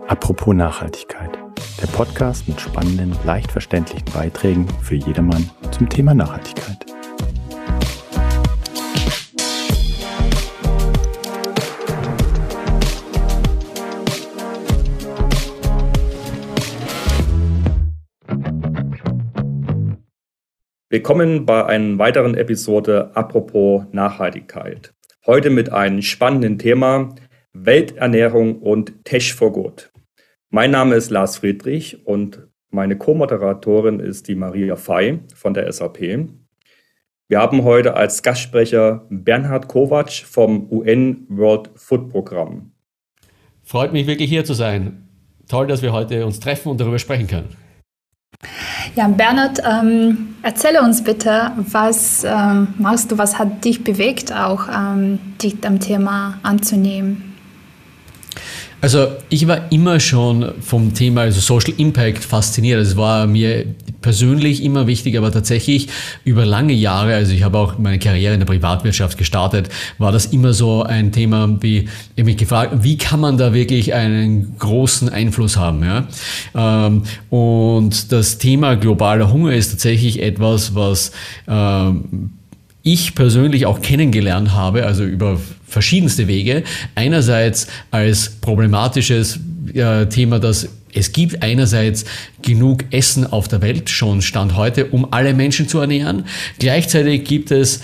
Apropos Nachhaltigkeit. Der Podcast mit spannenden, leicht verständlichen Beiträgen für jedermann zum Thema Nachhaltigkeit. Willkommen bei einer weiteren Episode Apropos Nachhaltigkeit. Heute mit einem spannenden Thema Welternährung und Tech for Good. Mein Name ist Lars Friedrich und meine Co-Moderatorin ist die Maria Fey von der SAP. Wir haben heute als Gastsprecher Bernhard Kovac vom UN World Food Programm. Freut mich wirklich hier zu sein. Toll, dass wir heute uns treffen und darüber sprechen können. Ja, Bernhard, ähm, erzähle uns bitte, was ähm, machst du, was hat dich bewegt, auch ähm, dich dem Thema anzunehmen? Also ich war immer schon vom Thema also Social Impact fasziniert. Es war mir persönlich immer wichtig, aber tatsächlich über lange Jahre, also ich habe auch meine Karriere in der Privatwirtschaft gestartet, war das immer so ein Thema, wie ich mich gefragt, wie kann man da wirklich einen großen Einfluss haben? Ja? Ähm, und das Thema globaler Hunger ist tatsächlich etwas, was ähm, ich persönlich auch kennengelernt habe, also über verschiedenste Wege. Einerseits als problematisches äh, Thema, dass es gibt einerseits genug Essen auf der Welt, schon Stand heute, um alle Menschen zu ernähren. Gleichzeitig gibt es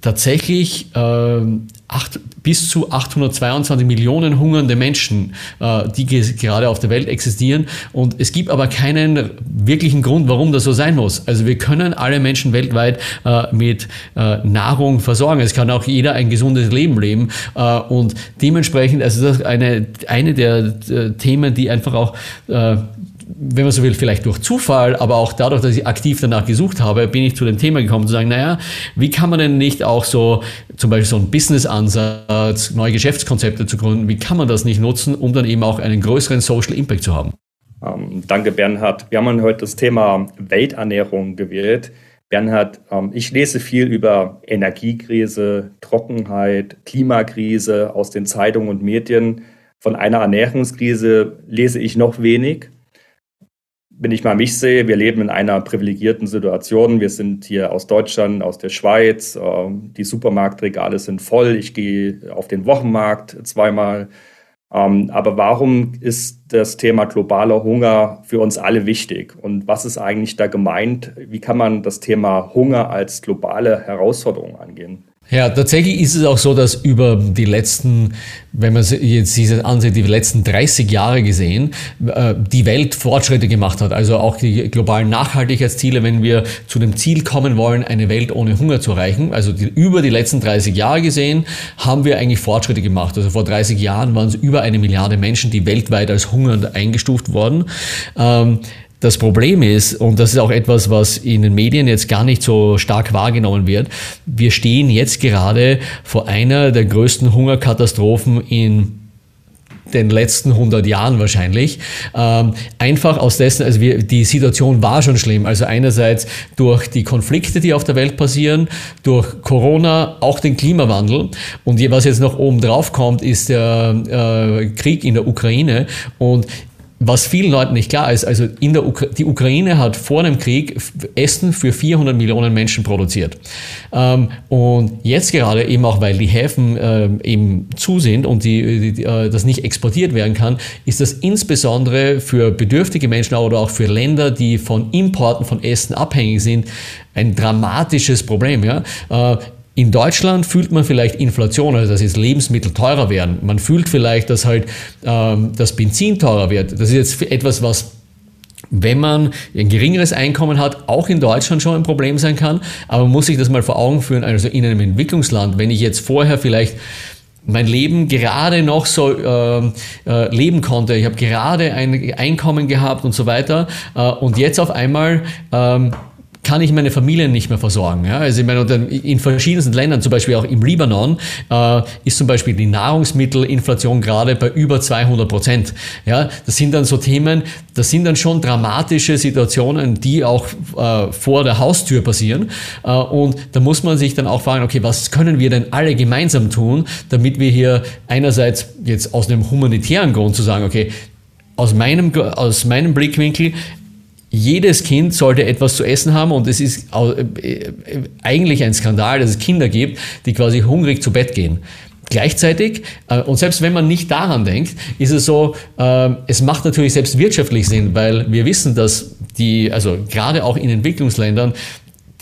tatsächlich äh, acht, bis zu 822 Millionen hungernde Menschen, äh, die gerade auf der Welt existieren. Und es gibt aber keinen wirklichen Grund, warum das so sein muss. Also wir können alle Menschen weltweit äh, mit äh, Nahrung versorgen. Es kann auch jeder ein gesundes Leben leben. Äh, und dementsprechend, also das ist eine, eine der äh, Themen, die einfach auch wenn man so will, vielleicht durch Zufall, aber auch dadurch, dass ich aktiv danach gesucht habe, bin ich zu dem Thema gekommen, zu sagen, naja, wie kann man denn nicht auch so, zum Beispiel so einen Business-Ansatz, neue Geschäftskonzepte zu gründen, wie kann man das nicht nutzen, um dann eben auch einen größeren Social Impact zu haben? Ähm, danke, Bernhard. Wir haben heute das Thema Welternährung gewählt. Bernhard, ähm, ich lese viel über Energiekrise, Trockenheit, Klimakrise aus den Zeitungen und Medien. Von einer Ernährungskrise lese ich noch wenig wenn ich mal mich sehe, wir leben in einer privilegierten Situation. Wir sind hier aus Deutschland, aus der Schweiz. Ähm, die Supermarktregale sind voll. Ich gehe auf den Wochenmarkt zweimal. Ähm, aber warum ist das Thema globaler Hunger für uns alle wichtig? Und was ist eigentlich da gemeint? Wie kann man das Thema Hunger als globale Herausforderung angehen? Ja, tatsächlich ist es auch so, dass über die letzten, wenn man jetzt diese ansieht, die letzten 30 Jahre gesehen, äh, die Welt Fortschritte gemacht hat. Also auch die globalen Nachhaltigkeitsziele, wenn wir zu dem Ziel kommen wollen, eine Welt ohne Hunger zu erreichen. Also die, über die letzten 30 Jahre gesehen, haben wir eigentlich Fortschritte gemacht. Also vor 30 Jahren waren es über eine Milliarde Menschen, die weltweit als hungernd eingestuft wurden. Ähm, das Problem ist, und das ist auch etwas, was in den Medien jetzt gar nicht so stark wahrgenommen wird, wir stehen jetzt gerade vor einer der größten Hungerkatastrophen in den letzten 100 Jahren wahrscheinlich. Ähm, einfach aus dessen, also wir, die Situation war schon schlimm. Also einerseits durch die Konflikte, die auf der Welt passieren, durch Corona, auch den Klimawandel. Und was jetzt noch oben drauf kommt, ist der äh, Krieg in der Ukraine. Und was vielen Leuten nicht klar ist, also in der Ukra die Ukraine hat vor dem Krieg Essen für 400 Millionen Menschen produziert. Ähm, und jetzt gerade eben auch, weil die Häfen äh, eben zu sind und die, die, äh, das nicht exportiert werden kann, ist das insbesondere für bedürftige Menschen oder auch für Länder, die von Importen von Essen abhängig sind, ein dramatisches Problem. Ja? Äh, in Deutschland fühlt man vielleicht Inflation, also dass jetzt Lebensmittel teurer werden. Man fühlt vielleicht, dass halt ähm, das Benzin teurer wird. Das ist jetzt etwas, was wenn man ein geringeres Einkommen hat, auch in Deutschland schon ein Problem sein kann. Aber man muss sich das mal vor Augen führen, also in einem Entwicklungsland, wenn ich jetzt vorher vielleicht mein Leben gerade noch so äh, äh, leben konnte. Ich habe gerade ein Einkommen gehabt und so weiter. Äh, und jetzt auf einmal ähm, kann ich meine Familie nicht mehr versorgen. Ja? Also ich meine, in verschiedensten Ländern, zum Beispiel auch im Libanon, äh, ist zum Beispiel die Nahrungsmittelinflation gerade bei über 200 Prozent. Ja? Das sind dann so Themen, das sind dann schon dramatische Situationen, die auch äh, vor der Haustür passieren. Äh, und da muss man sich dann auch fragen, okay, was können wir denn alle gemeinsam tun, damit wir hier einerseits jetzt aus einem humanitären Grund zu sagen, okay, aus meinem, aus meinem Blickwinkel, jedes Kind sollte etwas zu essen haben und es ist äh, eigentlich ein Skandal, dass es Kinder gibt, die quasi hungrig zu Bett gehen. Gleichzeitig, äh, und selbst wenn man nicht daran denkt, ist es so, äh, es macht natürlich selbst wirtschaftlich Sinn, weil wir wissen, dass die, also gerade auch in Entwicklungsländern,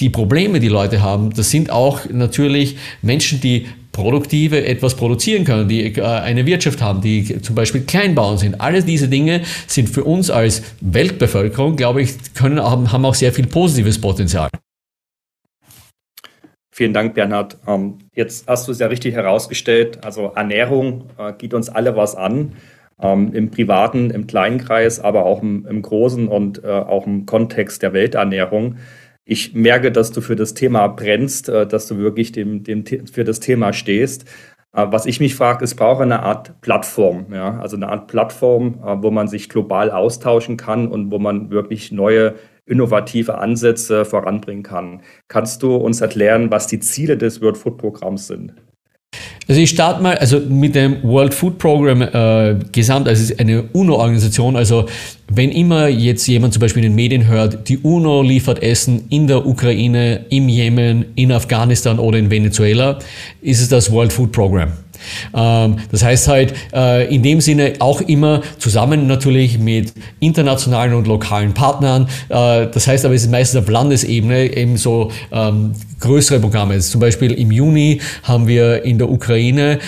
die Probleme, die Leute haben, das sind auch natürlich Menschen, die produktive etwas produzieren können, die äh, eine Wirtschaft haben, die zum Beispiel Kleinbauern sind. Alle diese Dinge sind für uns als Weltbevölkerung, glaube ich, können, haben auch sehr viel positives Potenzial. Vielen Dank, Bernhard. Ähm, jetzt hast du es ja richtig herausgestellt. Also Ernährung äh, geht uns alle was an. Ähm, Im privaten, im kleinen Kreis, aber auch im, im großen und äh, auch im Kontext der Welternährung ich merke, dass du für das Thema brennst, äh, dass du wirklich dem, dem, für das Thema stehst. Äh, was ich mich frage, es braucht eine Art Plattform, ja? also eine Art Plattform, äh, wo man sich global austauschen kann und wo man wirklich neue innovative Ansätze voranbringen kann. Kannst du uns erklären, was die Ziele des World Food Programms sind? Also ich starte mal also mit dem World Food Program äh, gesamt, also es ist eine UNO-Organisation, also wenn immer jetzt jemand zum Beispiel in den Medien hört, die UNO liefert Essen in der Ukraine, im Jemen, in Afghanistan oder in Venezuela, ist es das World Food Program. Ähm, das heißt halt äh, in dem Sinne auch immer zusammen natürlich mit internationalen und lokalen Partnern. Äh, das heißt aber, es ist meistens auf Landesebene eben so ähm, größere Programme. Zum Beispiel im Juni haben wir in der Ukraine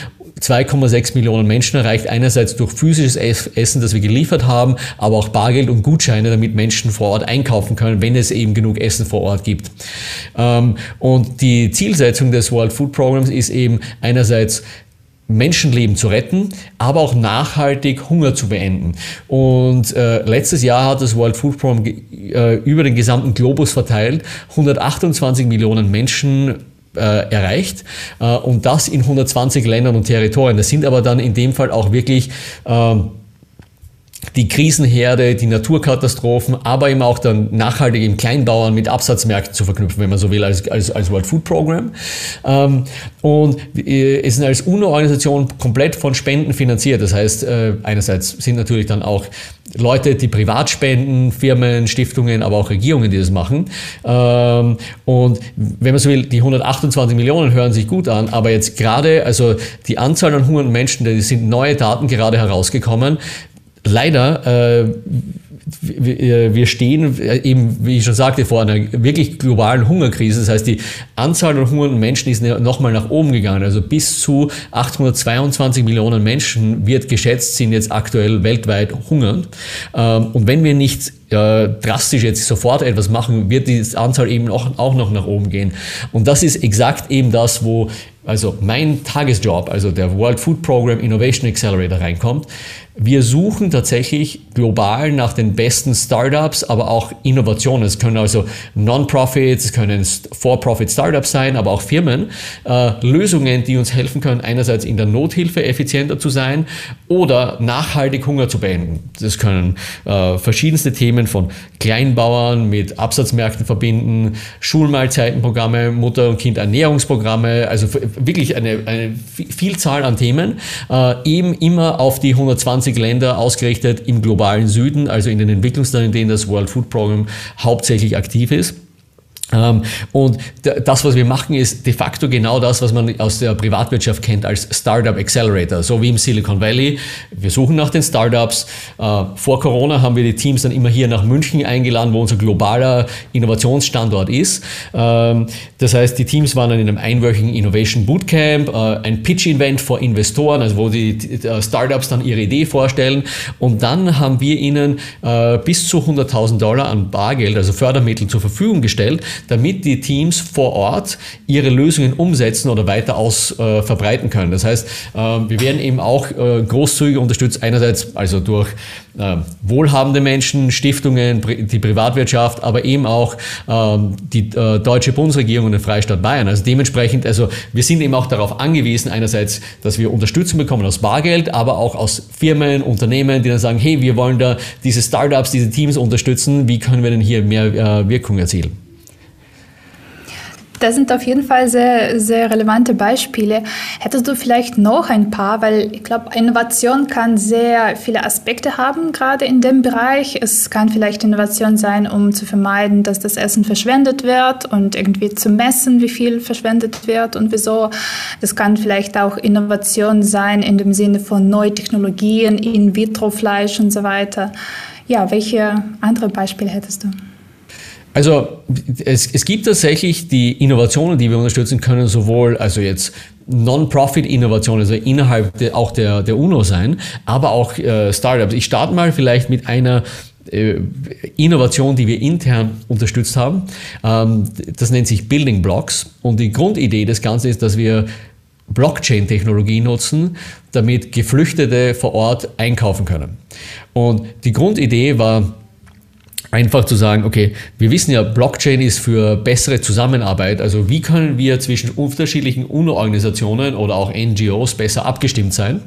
2,6 Millionen Menschen erreicht. Einerseits durch physisches Essen, das wir geliefert haben, aber auch Bargeld und Gutscheine, damit Menschen vor Ort einkaufen können, wenn es eben genug Essen vor Ort gibt. Ähm, und die Zielsetzung des World Food Programs ist eben einerseits Menschenleben zu retten, aber auch nachhaltig Hunger zu beenden. Und äh, letztes Jahr hat das World Food Program äh, über den gesamten Globus verteilt 128 Millionen Menschen äh, erreicht äh, und das in 120 Ländern und Territorien. Das sind aber dann in dem Fall auch wirklich ähm, die Krisenherde, die Naturkatastrophen, aber eben auch dann nachhaltig im Kleinbauern mit Absatzmärkten zu verknüpfen, wenn man so will, als, als, als World Food Program. Ähm, und äh, es sind als UNO-Organisation komplett von Spenden finanziert. Das heißt, äh, einerseits sind natürlich dann auch Leute, die privat spenden, Firmen, Stiftungen, aber auch Regierungen, die das machen. Ähm, und wenn man so will, die 128 Millionen hören sich gut an, aber jetzt gerade, also die Anzahl an hungernden Menschen, da sind neue Daten gerade herausgekommen, leider, äh, wir stehen eben, wie ich schon sagte, vor einer wirklich globalen Hungerkrise. Das heißt, die Anzahl an hungernden Menschen ist nochmal nach oben gegangen. Also bis zu 822 Millionen Menschen wird geschätzt, sind jetzt aktuell weltweit hungernd. Ähm, und wenn wir nicht äh, drastisch jetzt sofort etwas machen, wird die Anzahl eben auch, auch noch nach oben gehen. Und das ist exakt eben das, wo also mein Tagesjob, also der World Food Program Innovation Accelerator reinkommt. Wir suchen tatsächlich global nach den besten Startups, aber auch Innovationen. Es können also Non-Profits, es können For-Profit Startups sein, aber auch Firmen. Äh, Lösungen, die uns helfen können, einerseits in der Nothilfe effizienter zu sein oder nachhaltig Hunger zu beenden. Das können äh, verschiedenste Themen von Kleinbauern mit Absatzmärkten verbinden, Schulmahlzeitenprogramme, Mutter- und Kindernährungsprogramme, also wirklich eine, eine Vielzahl an Themen, äh, eben immer auf die 120 Länder ausgerichtet im globalen Süden, also in den Entwicklungsländern, in denen das World Food Program hauptsächlich aktiv ist. Ähm, und das, was wir machen, ist de facto genau das, was man aus der Privatwirtschaft kennt als Startup Accelerator, so wie im Silicon Valley. Wir suchen nach den Startups. Äh, vor Corona haben wir die Teams dann immer hier nach München eingeladen, wo unser globaler Innovationsstandort ist. Ähm, das heißt, die Teams waren dann in einem einwöchigen Innovation Bootcamp, äh, ein Pitch-Event vor Investoren, also wo die Startups dann ihre Idee vorstellen. Und dann haben wir ihnen äh, bis zu 100.000 Dollar an Bargeld, also Fördermittel zur Verfügung gestellt, damit die Teams vor Ort ihre Lösungen umsetzen oder weiter aus äh, verbreiten können. Das heißt, äh, wir werden eben auch äh, großzügig unterstützt, einerseits also durch äh, wohlhabende Menschen, Stiftungen, die Privatwirtschaft, aber eben auch ähm, die äh, deutsche Bundesregierung und den Freistaat Bayern. Also dementsprechend, also wir sind eben auch darauf angewiesen, einerseits, dass wir Unterstützung bekommen aus Bargeld, aber auch aus Firmen, Unternehmen, die dann sagen, hey, wir wollen da diese Startups, diese Teams unterstützen, wie können wir denn hier mehr äh, Wirkung erzielen? Das sind auf jeden Fall sehr, sehr relevante Beispiele. Hättest du vielleicht noch ein paar, weil ich glaube, Innovation kann sehr viele Aspekte haben, gerade in dem Bereich. Es kann vielleicht Innovation sein, um zu vermeiden, dass das Essen verschwendet wird und irgendwie zu messen, wie viel verschwendet wird und wieso. Das kann vielleicht auch Innovation sein in dem Sinne von neuen Technologien, In-vitro-Fleisch und so weiter. Ja, welche andere Beispiele hättest du? Also es, es gibt tatsächlich die Innovationen, die wir unterstützen können, sowohl also jetzt Non-Profit-Innovationen, also innerhalb de, auch der, der UNO sein, aber auch äh, Startups. Ich starte mal vielleicht mit einer äh, Innovation, die wir intern unterstützt haben. Ähm, das nennt sich Building Blocks und die Grundidee des Ganzen ist, dass wir Blockchain-Technologie nutzen, damit Geflüchtete vor Ort einkaufen können. Und die Grundidee war, einfach zu sagen, okay, wir wissen ja, Blockchain ist für bessere Zusammenarbeit. Also wie können wir zwischen unterschiedlichen UNO-Organisationen oder auch NGOs besser abgestimmt sein?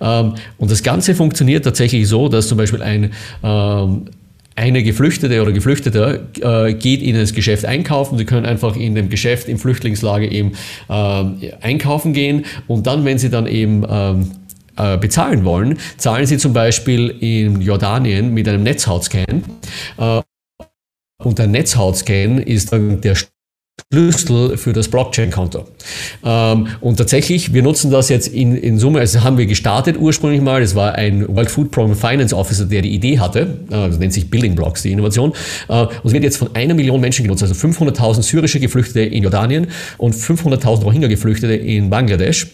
Ähm, und das Ganze funktioniert tatsächlich so, dass zum Beispiel ein ähm, eine Geflüchtete oder Geflüchteter äh, geht in das Geschäft einkaufen. Sie können einfach in dem Geschäft im Flüchtlingslager eben äh, einkaufen gehen und dann, wenn sie dann eben ähm, äh, bezahlen wollen, zahlen sie zum Beispiel in Jordanien mit einem Netzhautscan. Äh, und der Netzhautscan ist dann der Schlüssel für das Blockchain-Konto. Ähm, und tatsächlich, wir nutzen das jetzt in, in Summe, also haben wir gestartet ursprünglich mal, das war ein World Food Program Finance Officer, der die Idee hatte, äh, das nennt sich Building Blocks, die Innovation, und es wird jetzt von einer Million Menschen genutzt, also 500.000 syrische Geflüchtete in Jordanien und 500.000 Rohingya-Geflüchtete in Bangladesch.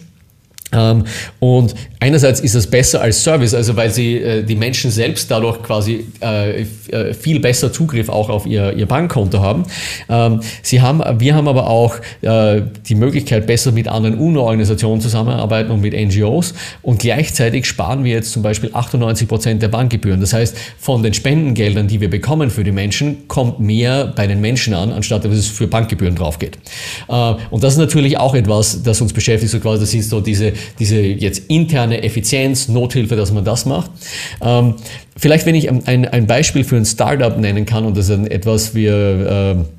Ähm, und einerseits ist es besser als Service, also weil sie äh, die Menschen selbst dadurch quasi äh, äh, viel besser Zugriff auch auf ihr, ihr Bankkonto haben. Ähm, sie haben. Wir haben aber auch die Möglichkeit, besser mit anderen UNO-Organisationen zusammenarbeiten und mit NGOs. Und gleichzeitig sparen wir jetzt zum Beispiel 98 Prozent der Bankgebühren. Das heißt, von den Spendengeldern, die wir bekommen für die Menschen, kommt mehr bei den Menschen an, anstatt dass es für Bankgebühren drauf geht. Und das ist natürlich auch etwas, das uns beschäftigt. So quasi, das ist so diese diese jetzt interne Effizienz, Nothilfe, dass man das macht. Ähm, vielleicht, wenn ich ein, ein Beispiel für ein Startup nennen kann, und das ist etwas, wir äh,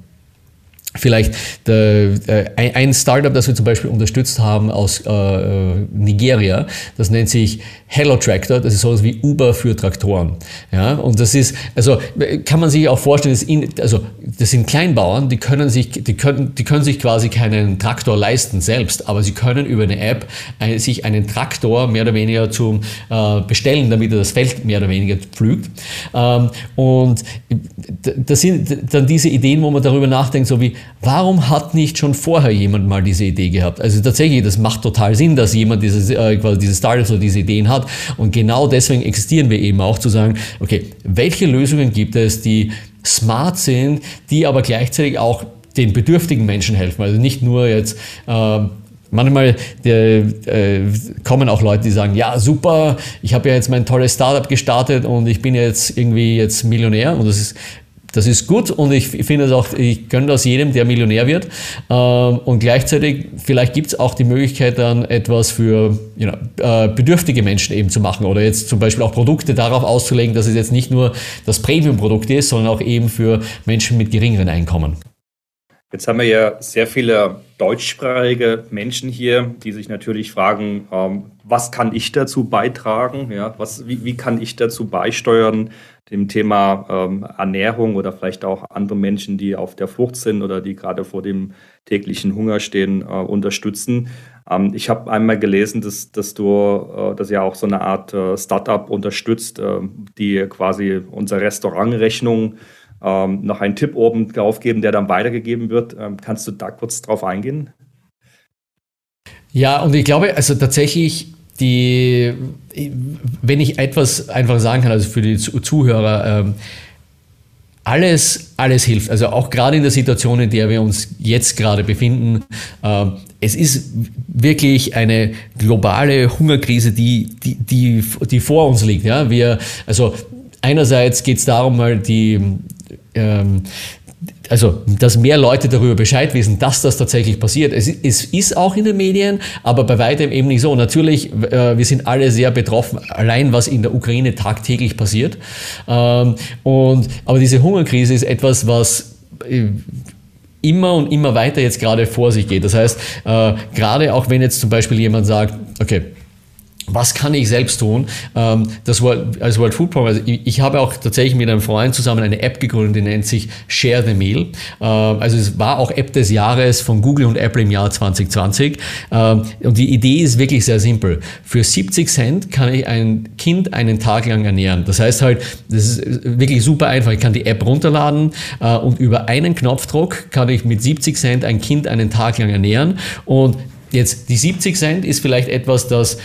Vielleicht der, äh, ein Startup, das wir zum Beispiel unterstützt haben aus äh, Nigeria, das nennt sich Hello Tractor, das ist sowas wie Uber für Traktoren. Ja, und das ist, also kann man sich auch vorstellen, das, in, also, das sind Kleinbauern, die können, sich, die, können, die können sich quasi keinen Traktor leisten selbst, aber sie können über eine App ein, sich einen Traktor mehr oder weniger zum äh, bestellen, damit er das Feld mehr oder weniger pflügt. Ähm, und das sind dann diese Ideen, wo man darüber nachdenkt, so wie, warum hat nicht schon vorher jemand mal diese Idee gehabt? Also tatsächlich, das macht total Sinn, dass jemand dieses, äh, quasi diese Startups oder diese Ideen hat. Und genau deswegen existieren wir eben auch zu sagen, okay, welche Lösungen gibt es, die smart sind, die aber gleichzeitig auch den bedürftigen Menschen helfen. Also nicht nur jetzt äh, Manchmal äh, kommen auch Leute, die sagen, ja super, ich habe ja jetzt mein tolles Startup gestartet und ich bin jetzt irgendwie jetzt Millionär und das ist das ist gut und ich finde es auch, ich gönne das jedem, der Millionär wird. Ähm, und gleichzeitig, vielleicht gibt es auch die Möglichkeit, dann etwas für you know, äh, bedürftige Menschen eben zu machen oder jetzt zum Beispiel auch Produkte darauf auszulegen, dass es jetzt nicht nur das Premium-Produkt ist, sondern auch eben für Menschen mit geringeren Einkommen. Jetzt haben wir ja sehr viele deutschsprachige Menschen hier, die sich natürlich fragen, ähm, was kann ich dazu beitragen? Ja, was, wie, wie kann ich dazu beisteuern, dem Thema ähm, Ernährung oder vielleicht auch andere Menschen, die auf der Flucht sind oder die gerade vor dem täglichen Hunger stehen, äh, unterstützen. Ähm, ich habe einmal gelesen, dass, dass du äh, dass ja auch so eine Art äh, Startup unterstützt, äh, die quasi unsere Restaurantrechnung ähm, noch einen Tipp oben drauf geben, der dann weitergegeben wird. Ähm, kannst du da kurz drauf eingehen? Ja, und ich glaube, also tatsächlich die, wenn ich etwas einfach sagen kann, also für die Zuhörer, ähm, alles, alles hilft. Also auch gerade in der Situation, in der wir uns jetzt gerade befinden. Äh, es ist wirklich eine globale Hungerkrise, die, die, die, die vor uns liegt. Ja? Wir, also einerseits geht es darum, mal die, ähm, also dass mehr Leute darüber Bescheid wissen, dass das tatsächlich passiert. Es, es ist auch in den Medien, aber bei weitem eben nicht so. Natürlich, äh, wir sind alle sehr betroffen, allein was in der Ukraine tagtäglich passiert. Ähm, und, aber diese Hungerkrise ist etwas, was äh, immer und immer weiter jetzt gerade vor sich geht. Das heißt, äh, gerade auch wenn jetzt zum Beispiel jemand sagt, okay, was kann ich selbst tun? Ähm, das World, als World Food Program, also ich, habe auch tatsächlich mit einem Freund zusammen eine App gegründet, die nennt sich Share the Meal. Ähm, also es war auch App des Jahres von Google und Apple im Jahr 2020. Ähm, und die Idee ist wirklich sehr simpel. Für 70 Cent kann ich ein Kind einen Tag lang ernähren. Das heißt halt, das ist wirklich super einfach. Ich kann die App runterladen äh, und über einen Knopfdruck kann ich mit 70 Cent ein Kind einen Tag lang ernähren. Und Jetzt, die 70 Cent ist vielleicht etwas, das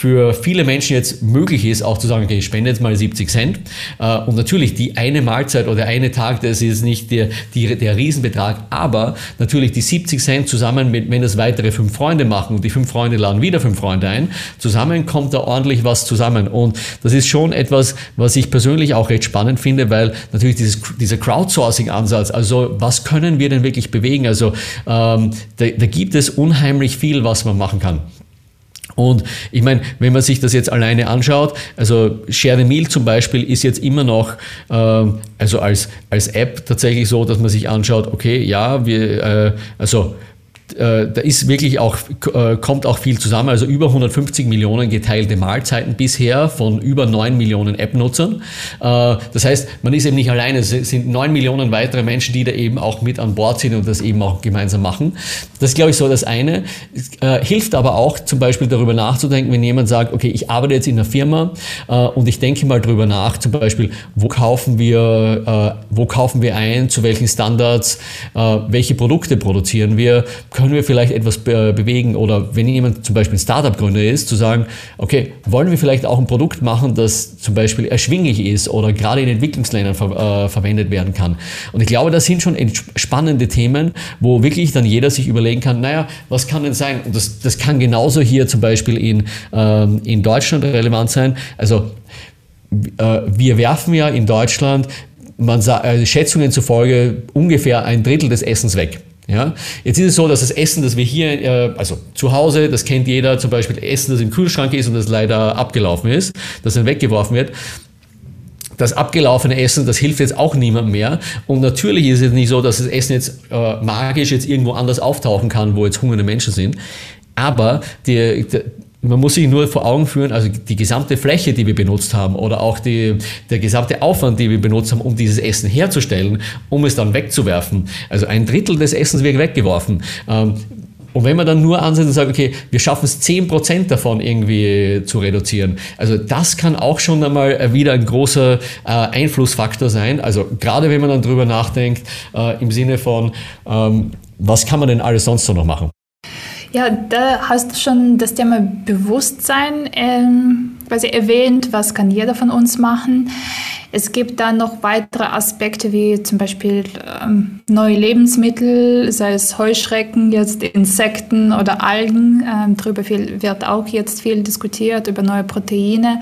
für viele Menschen jetzt möglich ist, auch zu sagen, okay, ich spende jetzt mal 70 Cent. Äh, und natürlich die eine Mahlzeit oder eine Tag, das ist nicht der, die, der Riesenbetrag, aber natürlich die 70 Cent zusammen mit, wenn das weitere fünf Freunde machen und die fünf Freunde laden wieder fünf Freunde ein, zusammen kommt da ordentlich was zusammen. Und das ist schon etwas, was ich persönlich auch recht spannend finde, weil natürlich dieses, dieser Crowdsourcing-Ansatz, also was können wir denn wirklich bewegen? Also ähm, da, da gibt es unheimlich viel, was man machen kann. Und ich meine, wenn man sich das jetzt alleine anschaut, also Share the Meal zum Beispiel ist jetzt immer noch, äh, also als, als App tatsächlich so, dass man sich anschaut, okay, ja, wir, äh, also da ist wirklich auch, äh, kommt auch viel zusammen. Also über 150 Millionen geteilte Mahlzeiten bisher von über 9 Millionen App-Nutzern. Äh, das heißt, man ist eben nicht alleine. Es sind 9 Millionen weitere Menschen, die da eben auch mit an Bord sind und das eben auch gemeinsam machen. Das ist, glaube ich, so das eine. Hilft aber auch zum Beispiel darüber nachzudenken, wenn jemand sagt, okay, ich arbeite jetzt in einer Firma und ich denke mal darüber nach, zum Beispiel, wo kaufen wir, wo kaufen wir ein, zu welchen Standards, welche Produkte produzieren wir, können wir vielleicht etwas be bewegen oder wenn jemand zum Beispiel ein Startup-Gründer ist, zu sagen, okay, wollen wir vielleicht auch ein Produkt machen, das zum Beispiel erschwinglich ist oder gerade in Entwicklungsländern ver äh, verwendet werden kann. Und ich glaube, das sind schon spannende Themen, wo wirklich dann jeder sich überlegen kann, naja, was kann denn sein? Und das, das kann genauso hier zum Beispiel in, ähm, in Deutschland relevant sein. Also äh, wir werfen ja in Deutschland, man äh, Schätzungen zufolge ungefähr ein Drittel des Essens weg. Ja? Jetzt ist es so, dass das Essen, das wir hier, äh, also zu Hause, das kennt jeder, zum Beispiel Essen, das im Kühlschrank ist und das leider abgelaufen ist, das dann weggeworfen wird, das abgelaufene Essen, das hilft jetzt auch niemandem mehr. Und natürlich ist es nicht so, dass das Essen jetzt äh, magisch jetzt irgendwo anders auftauchen kann, wo jetzt hungernde Menschen sind. Aber die, die man muss sich nur vor Augen führen, also die gesamte Fläche, die wir benutzt haben oder auch die, der gesamte Aufwand, den wir benutzt haben, um dieses Essen herzustellen, um es dann wegzuwerfen. Also ein Drittel des Essens wird weggeworfen. Ähm, und wenn man dann nur ansetzt und sagt, okay, wir schaffen es 10% davon irgendwie zu reduzieren, also das kann auch schon einmal wieder ein großer äh, Einflussfaktor sein. Also gerade wenn man dann drüber nachdenkt, äh, im Sinne von, ähm, was kann man denn alles sonst so noch machen? Ja, da hast du schon das Thema Bewusstsein ähm, quasi erwähnt. Was kann jeder von uns machen? Es gibt dann noch weitere Aspekte wie zum Beispiel ähm, neue Lebensmittel, sei es Heuschrecken, jetzt Insekten oder Algen. Ähm, darüber viel, wird auch jetzt viel diskutiert, über neue Proteine.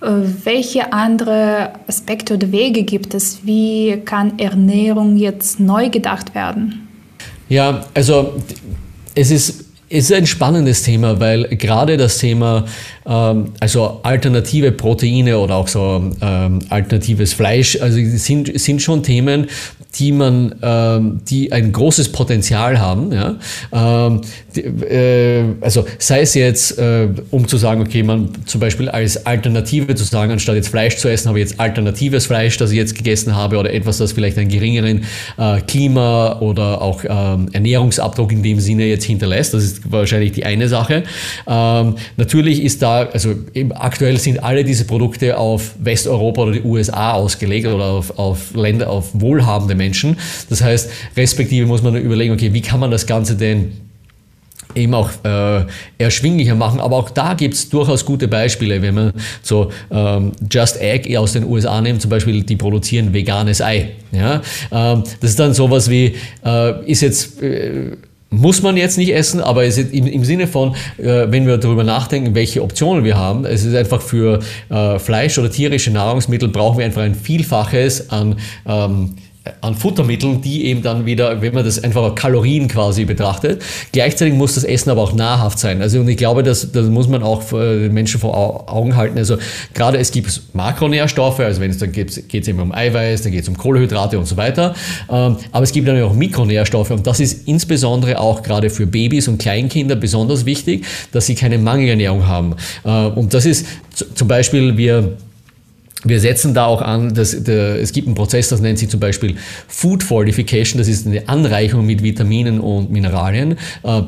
Äh, welche andere Aspekte oder Wege gibt es? Wie kann Ernährung jetzt neu gedacht werden? Ja, also es ist ist ein spannendes Thema, weil gerade das Thema, also alternative Proteine oder auch so ähm, alternatives Fleisch, also sind, sind schon Themen, die man, ähm, die ein großes Potenzial haben. Ähm, äh, also sei es jetzt, äh, um zu sagen, okay, man zum Beispiel als Alternative zu sagen, anstatt jetzt Fleisch zu essen, habe ich jetzt alternatives Fleisch, das ich jetzt gegessen habe oder etwas, das vielleicht einen geringeren äh, Klima- oder auch ähm, Ernährungsabdruck in dem Sinne jetzt hinterlässt. Das ist wahrscheinlich die eine Sache. Ähm, natürlich ist da, also aktuell sind alle diese Produkte auf Westeuropa oder die USA ausgelegt oder auf, auf Länder, auf wohlhabende Menschen. Das heißt, respektive muss man überlegen, okay, wie kann man das Ganze denn eben auch äh, erschwinglicher machen. Aber auch da gibt es durchaus gute Beispiele, wenn man so ähm, Just Egg aus den USA nimmt, zum Beispiel, die produzieren veganes Ei. Ja? Ähm, das ist dann sowas wie, äh, ist jetzt... Äh, muss man jetzt nicht essen, aber es ist im, im Sinne von, äh, wenn wir darüber nachdenken, welche Optionen wir haben, es ist einfach für äh, Fleisch oder tierische Nahrungsmittel brauchen wir einfach ein Vielfaches an ähm, an Futtermitteln, die eben dann wieder, wenn man das einfach Kalorien quasi betrachtet. Gleichzeitig muss das Essen aber auch nahrhaft sein. Also und ich glaube, das, das muss man auch den Menschen vor Augen halten. Also gerade es gibt Makronährstoffe, also wenn es dann geht, geht es eben um Eiweiß, dann geht es um Kohlenhydrate und so weiter. Ähm, aber es gibt dann auch Mikronährstoffe und das ist insbesondere auch gerade für Babys und Kleinkinder besonders wichtig, dass sie keine Mangelernährung haben. Äh, und das ist zum Beispiel, wir wir setzen da auch an, dass der, es gibt einen Prozess, das nennt sich zum Beispiel Food Fortification, das ist eine Anreichung mit Vitaminen und Mineralien. Äh,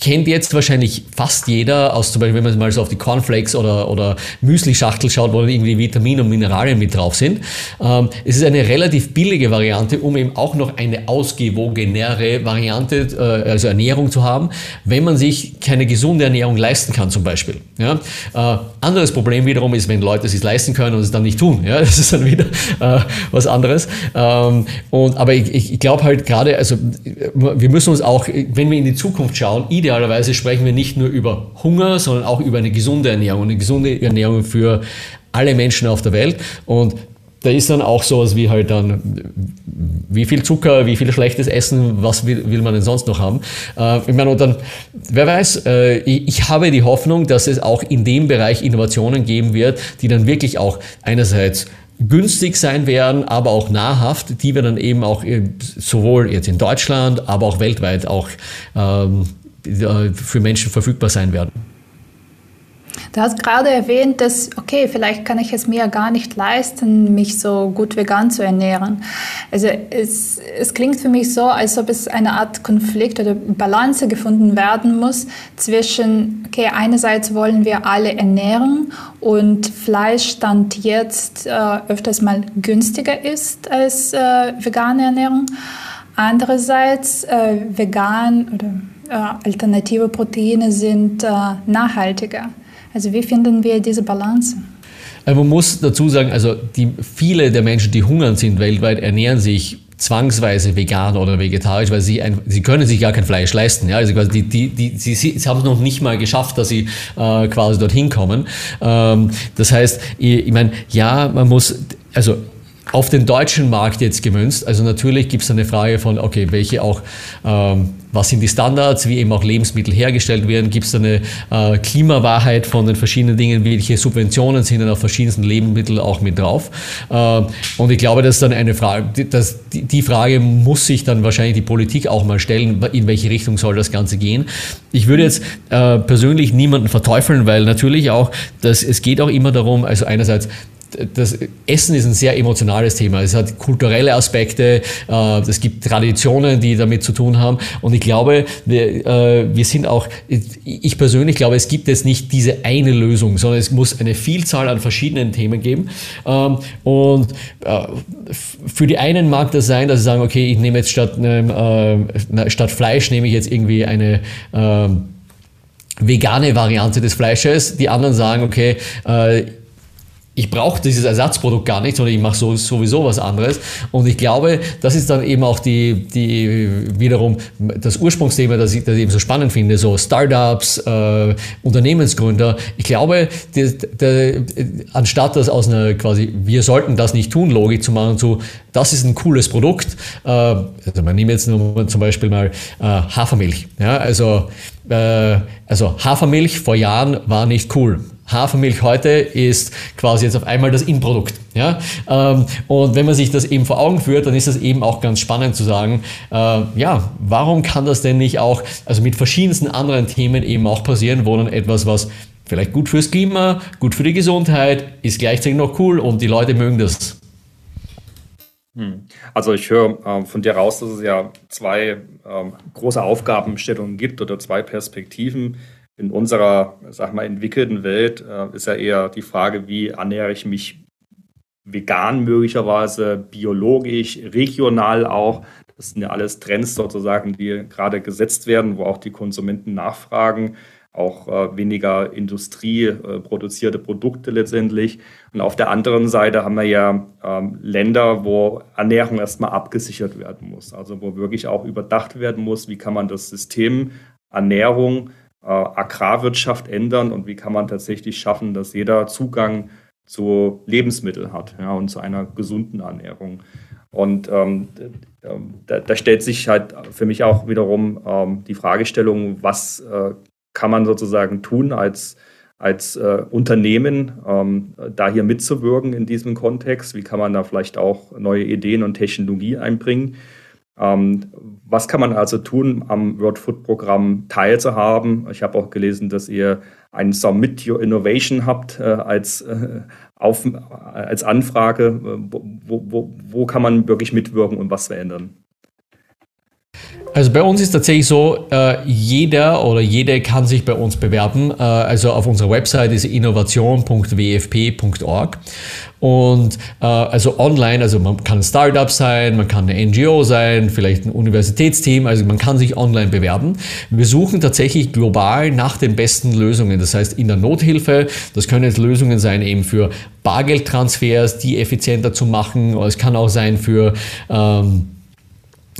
kennt jetzt wahrscheinlich fast jeder, aus zum Beispiel, wenn man mal so auf die Cornflakes oder, oder Müsli-Schachtel schaut, wo irgendwie Vitamine und Mineralien mit drauf sind. Ähm, es ist eine relativ billige Variante, um eben auch noch eine ausgewogenere Variante, äh, also Ernährung zu haben, wenn man sich keine gesunde Ernährung leisten kann zum Beispiel. Ja? Äh, anderes Problem wiederum ist, wenn Leute es sich leisten können und es dann nicht tun. Ja? Das ist dann wieder äh, was anderes. Ähm, und, aber ich, ich glaube halt gerade, also wir müssen uns auch, wenn wir in die Zukunft schauen, ideal idealerweise sprechen wir nicht nur über Hunger, sondern auch über eine gesunde Ernährung, eine gesunde Ernährung für alle Menschen auf der Welt. Und da ist dann auch sowas wie halt dann, wie viel Zucker, wie viel schlechtes Essen, was will, will man denn sonst noch haben? Äh, ich meine, und dann, wer weiß, äh, ich, ich, habe die Hoffnung, dass es auch in dem Bereich Innovationen geben wird, die dann wirklich auch einerseits günstig sein werden, aber auch nahrhaft, die wir dann eben auch sowohl jetzt in Deutschland, aber auch weltweit auch ähm, für Menschen verfügbar sein werden. Du hast gerade erwähnt, dass, okay, vielleicht kann ich es mir gar nicht leisten, mich so gut vegan zu ernähren. Also es, es klingt für mich so, als ob es eine Art Konflikt oder Balance gefunden werden muss zwischen, okay, einerseits wollen wir alle ernähren und Fleisch stand jetzt äh, öfters mal günstiger ist als äh, vegane Ernährung. Andererseits äh, vegan oder äh, alternative Proteine sind äh, nachhaltiger. Also wie finden wir diese Balance? Äh, man muss dazu sagen, also die, viele der Menschen, die hungern sind weltweit, ernähren sich zwangsweise vegan oder vegetarisch, weil sie, ein, sie können sich gar kein Fleisch leisten. Ja? Also quasi die, die, die, sie, sie haben es noch nicht mal geschafft, dass sie äh, quasi dorthin kommen. Ähm, das heißt, ich, ich meine, ja, man muss, also auf den deutschen Markt jetzt gemünzt. Also natürlich gibt es eine Frage von, okay, welche auch, ähm, was sind die Standards, wie eben auch Lebensmittel hergestellt werden, gibt es eine äh, Klimawahrheit von den verschiedenen Dingen, welche Subventionen sind dann auf verschiedensten Lebensmitteln auch mit drauf. Äh, und ich glaube, das ist dann eine Frage, dass die, die Frage muss sich dann wahrscheinlich die Politik auch mal stellen, in welche Richtung soll das Ganze gehen. Ich würde jetzt äh, persönlich niemanden verteufeln, weil natürlich auch, dass es geht auch immer darum, also einerseits das Essen ist ein sehr emotionales Thema. Es hat kulturelle Aspekte, äh, es gibt Traditionen, die damit zu tun haben. Und ich glaube, wir, äh, wir sind auch, ich persönlich glaube, es gibt jetzt nicht diese eine Lösung, sondern es muss eine Vielzahl an verschiedenen Themen geben. Ähm, und äh, für die einen mag das sein, dass sie sagen, okay, ich nehme jetzt statt, statt Fleisch nehme ich jetzt irgendwie eine ähm, vegane Variante des Fleisches. Die anderen sagen, okay, ich brauche dieses Ersatzprodukt gar nicht, sondern ich mache so, sowieso was anderes. Und ich glaube, das ist dann eben auch die, die wiederum das Ursprungsthema, das ich, das ich eben so spannend finde, so Startups, äh, Unternehmensgründer. Ich glaube, die, die, anstatt das aus einer quasi, wir sollten das nicht tun, Logik zu machen, zu, das ist ein cooles Produkt. Äh, also man nimmt jetzt nur zum Beispiel mal äh, Hafermilch. Ja, also, äh, also Hafermilch vor Jahren war nicht cool. Hafermilch heute ist quasi jetzt auf einmal das Inprodukt. Ja? Ähm, und wenn man sich das eben vor Augen führt, dann ist es eben auch ganz spannend zu sagen, äh, ja, warum kann das denn nicht auch, also mit verschiedensten anderen Themen eben auch passieren, wo dann etwas, was vielleicht gut fürs Klima, gut für die Gesundheit, ist gleichzeitig noch cool und die Leute mögen das. Hm. Also ich höre äh, von dir raus, dass es ja zwei ähm, große Aufgabenstellungen gibt oder zwei Perspektiven in unserer, sag mal, entwickelten Welt äh, ist ja eher die Frage, wie ernähre ich mich vegan möglicherweise, biologisch, regional auch. Das sind ja alles Trends sozusagen, die gerade gesetzt werden, wo auch die Konsumenten nachfragen, auch äh, weniger industrieproduzierte äh, Produkte letztendlich. Und auf der anderen Seite haben wir ja ähm, Länder, wo Ernährung erstmal abgesichert werden muss, also wo wirklich auch überdacht werden muss, wie kann man das System Ernährung äh, Agrarwirtschaft ändern und wie kann man tatsächlich schaffen, dass jeder Zugang zu Lebensmitteln hat ja, und zu einer gesunden Ernährung. Und ähm, da, da, stellt sich halt für mich auch wiederum ähm, die Fragestellung, was äh, kann man sozusagen tun als, als äh, Unternehmen, ähm, da hier mitzuwirken in diesem Kontext? Wie kann man da vielleicht auch neue Ideen und Technologie einbringen? Ähm, was kann man also tun, am World Food Programm teilzuhaben? Ich habe auch gelesen, dass ihr ein Submit Your Innovation habt äh, als, äh, auf, als Anfrage. Wo, wo, wo kann man wirklich mitwirken und was verändern? Also bei uns ist tatsächlich so, äh, jeder oder jede kann sich bei uns bewerben. Äh, also auf unserer Website ist innovation.wfp.org. Und äh, also online, also man kann ein Startup sein, man kann eine NGO sein, vielleicht ein Universitätsteam, also man kann sich online bewerben. Wir suchen tatsächlich global nach den besten Lösungen. Das heißt in der Nothilfe, das können jetzt Lösungen sein eben für Bargeldtransfers, die effizienter zu machen. Es kann auch sein für ähm, äh,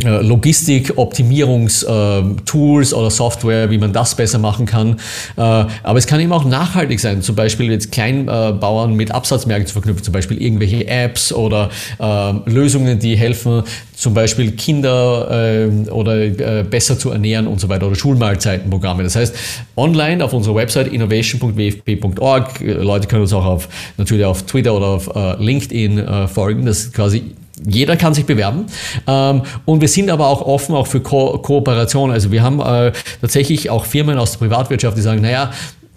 Logistik-Optimierungstools oder Software, wie man das besser machen kann. Äh, aber es kann eben auch nachhaltig sein, zum Beispiel jetzt Kleinbauern mit Absatzmärkten zu verknüpfen, zum Beispiel irgendwelche Apps oder äh, Lösungen, die helfen, zum Beispiel Kinder oder besser zu ernähren und so weiter oder Schulmahlzeitenprogramme. Das heißt, online auf unserer Website innovation.wfp.org, Leute können uns auch auf, natürlich auf Twitter oder auf LinkedIn folgen, das quasi jeder kann sich bewerben. Ähm, und wir sind aber auch offen auch für Ko Kooperation. Also wir haben äh, tatsächlich auch Firmen aus der Privatwirtschaft, die sagen, naja,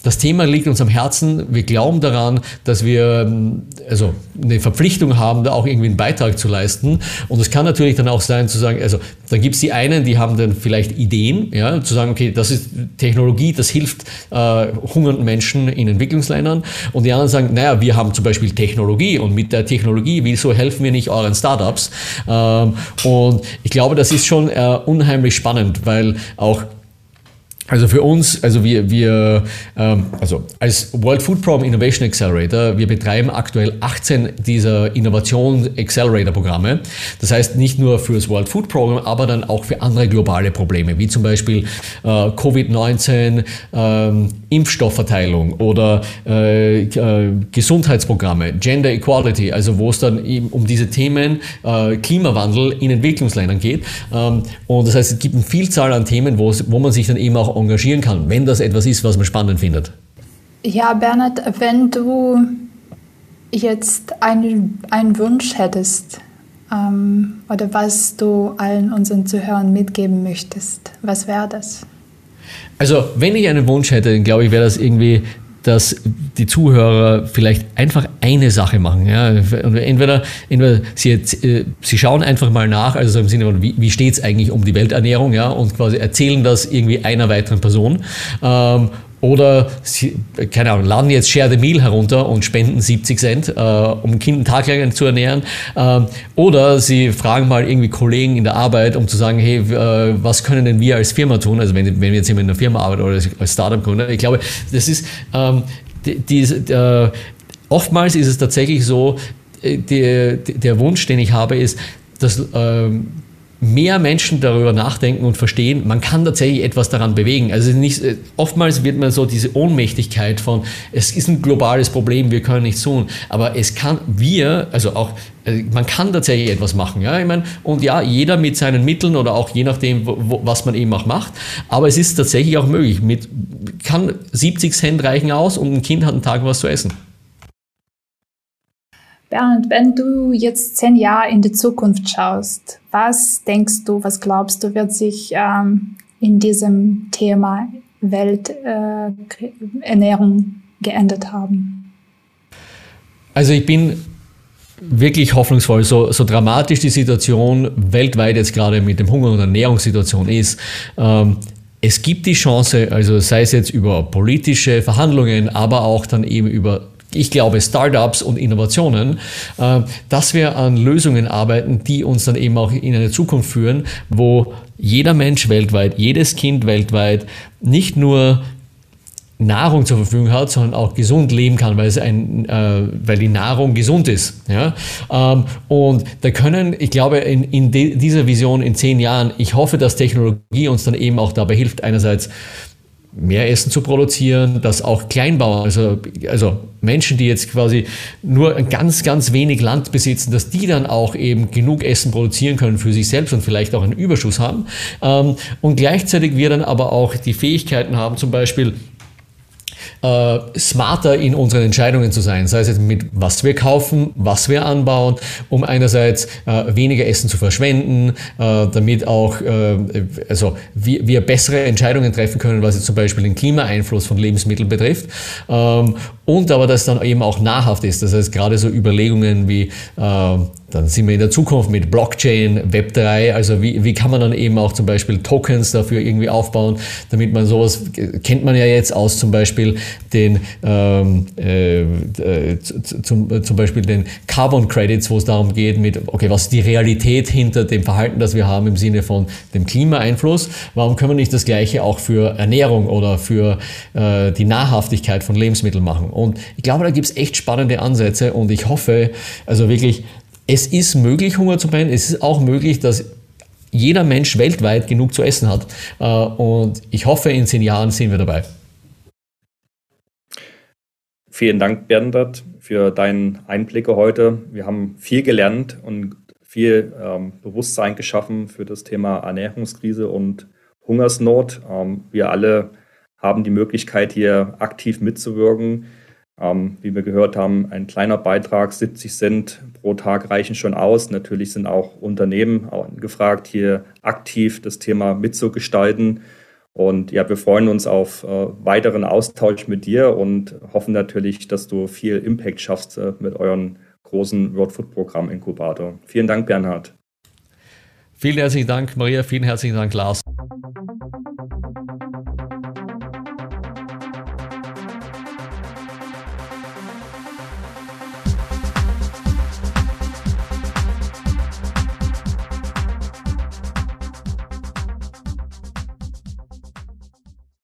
das Thema liegt uns am Herzen. Wir glauben daran, dass wir ähm, also eine Verpflichtung haben, da auch irgendwie einen Beitrag zu leisten. Und es kann natürlich dann auch sein, zu sagen, also dann gibt es die einen, die haben dann vielleicht Ideen, ja, zu sagen, okay, das ist Technologie, das hilft äh, hungernden Menschen in Entwicklungsländern. Und die anderen sagen, naja, wir haben zum Beispiel Technologie und mit der Technologie, wieso helfen wir nicht euren Startups? Ähm, und ich glaube, das ist schon äh, unheimlich spannend, weil auch also für uns, also wir, wir ähm, also als World Food Program Innovation Accelerator, wir betreiben aktuell 18 dieser Innovation Accelerator Programme. Das heißt nicht nur für das World Food Program, aber dann auch für andere globale Probleme, wie zum Beispiel äh, Covid-19, ähm, Impfstoffverteilung oder äh, äh, Gesundheitsprogramme, Gender Equality, also wo es dann eben um diese Themen äh, Klimawandel in Entwicklungsländern geht. Ähm, und das heißt, es gibt eine Vielzahl an Themen, wo, wo man sich dann eben auch engagieren kann, wenn das etwas ist, was man spannend findet. Ja, Bernhard, wenn du jetzt einen, einen Wunsch hättest ähm, oder was du allen unseren Zuhörern mitgeben möchtest, was wäre das? Also, wenn ich einen Wunsch hätte, dann glaube ich, wäre das irgendwie dass die Zuhörer vielleicht einfach eine Sache machen. Ja? Entweder, entweder sie, äh, sie schauen einfach mal nach, also im Sinne von, wie, wie steht es eigentlich um die Welternährung, ja, und quasi erzählen das irgendwie einer weiteren Person. Ähm, oder sie, keine Ahnung, laden jetzt Share the Meal herunter und spenden 70 Cent, äh, um Kinder taglang zu ernähren. Ähm, oder sie fragen mal irgendwie Kollegen in der Arbeit, um zu sagen, hey, äh, was können denn wir als Firma tun? Also wenn, wenn wir jetzt in einer Firma arbeiten oder als Startup-Gründer. Ich glaube, das ist, ähm, die, die, äh, oftmals ist es tatsächlich so, äh, die, der Wunsch, den ich habe, ist, dass ähm, mehr Menschen darüber nachdenken und verstehen, man kann tatsächlich etwas daran bewegen. Also nicht, äh, oftmals wird man so diese Ohnmächtigkeit von, es ist ein globales Problem, wir können nichts tun. Aber es kann, wir, also auch, äh, man kann tatsächlich etwas machen. Ja? Ich meine, und ja, jeder mit seinen Mitteln oder auch je nachdem, wo, was man eben auch macht. Aber es ist tatsächlich auch möglich. Mit, kann 70 Cent reichen aus und ein Kind hat einen Tag was zu essen. Bernd, wenn du jetzt zehn Jahre in die Zukunft schaust, was denkst du, was glaubst du, wird sich ähm, in diesem Thema Welternährung äh, geändert haben? Also ich bin wirklich hoffnungsvoll, so, so dramatisch die Situation weltweit jetzt gerade mit dem Hunger- und Ernährungssituation ist. Ähm, es gibt die Chance, also sei es jetzt über politische Verhandlungen, aber auch dann eben über ich glaube, Startups und Innovationen, äh, dass wir an Lösungen arbeiten, die uns dann eben auch in eine Zukunft führen, wo jeder Mensch weltweit, jedes Kind weltweit nicht nur Nahrung zur Verfügung hat, sondern auch gesund leben kann, weil, es ein, äh, weil die Nahrung gesund ist. Ja? Ähm, und da können, ich glaube, in, in dieser Vision in zehn Jahren, ich hoffe, dass Technologie uns dann eben auch dabei hilft, einerseits mehr Essen zu produzieren, dass auch Kleinbauern, also, also Menschen, die jetzt quasi nur ganz, ganz wenig Land besitzen, dass die dann auch eben genug Essen produzieren können für sich selbst und vielleicht auch einen Überschuss haben. Ähm, und gleichzeitig wir dann aber auch die Fähigkeiten haben, zum Beispiel äh, smarter in unseren Entscheidungen zu sein, sei es jetzt mit was wir kaufen, was wir anbauen, um einerseits äh, weniger Essen zu verschwenden, äh, damit auch äh, also wir, wir, bessere Entscheidungen treffen können, was jetzt zum Beispiel den Klimaeinfluss von Lebensmitteln betrifft ähm, und aber das dann eben auch nahrhaft ist. Das heißt gerade so Überlegungen wie äh, dann sind wir in der Zukunft mit Blockchain, Web3, also wie, wie kann man dann eben auch zum Beispiel Tokens dafür irgendwie aufbauen, damit man sowas, kennt man ja jetzt aus zum Beispiel den, ähm, äh, äh zum, zum Beispiel den Carbon Credits, wo es darum geht, mit, okay, was ist die Realität hinter dem Verhalten, das wir haben im Sinne von dem Klimaeinfluss, warum können wir nicht das Gleiche auch für Ernährung oder für äh, die Nahrhaftigkeit von Lebensmitteln machen? Und ich glaube, da gibt es echt spannende Ansätze und ich hoffe, also wirklich, es ist möglich, Hunger zu beenden. Es ist auch möglich, dass jeder Mensch weltweit genug zu essen hat. Äh, und ich hoffe, in zehn Jahren sind wir dabei. Vielen Dank, Bernhard, für deinen Einblicke heute. Wir haben viel gelernt und viel ähm, Bewusstsein geschaffen für das Thema Ernährungskrise und Hungersnot. Ähm, wir alle haben die Möglichkeit, hier aktiv mitzuwirken. Ähm, wie wir gehört haben, ein kleiner Beitrag, 70 Cent pro Tag reichen schon aus. Natürlich sind auch Unternehmen gefragt, hier aktiv das Thema mitzugestalten. Und ja, wir freuen uns auf äh, weiteren Austausch mit dir und hoffen natürlich, dass du viel Impact schaffst äh, mit euren großen World Food Programm Inkubator. Vielen Dank, Bernhard. Vielen herzlichen Dank, Maria. Vielen herzlichen Dank, Lars.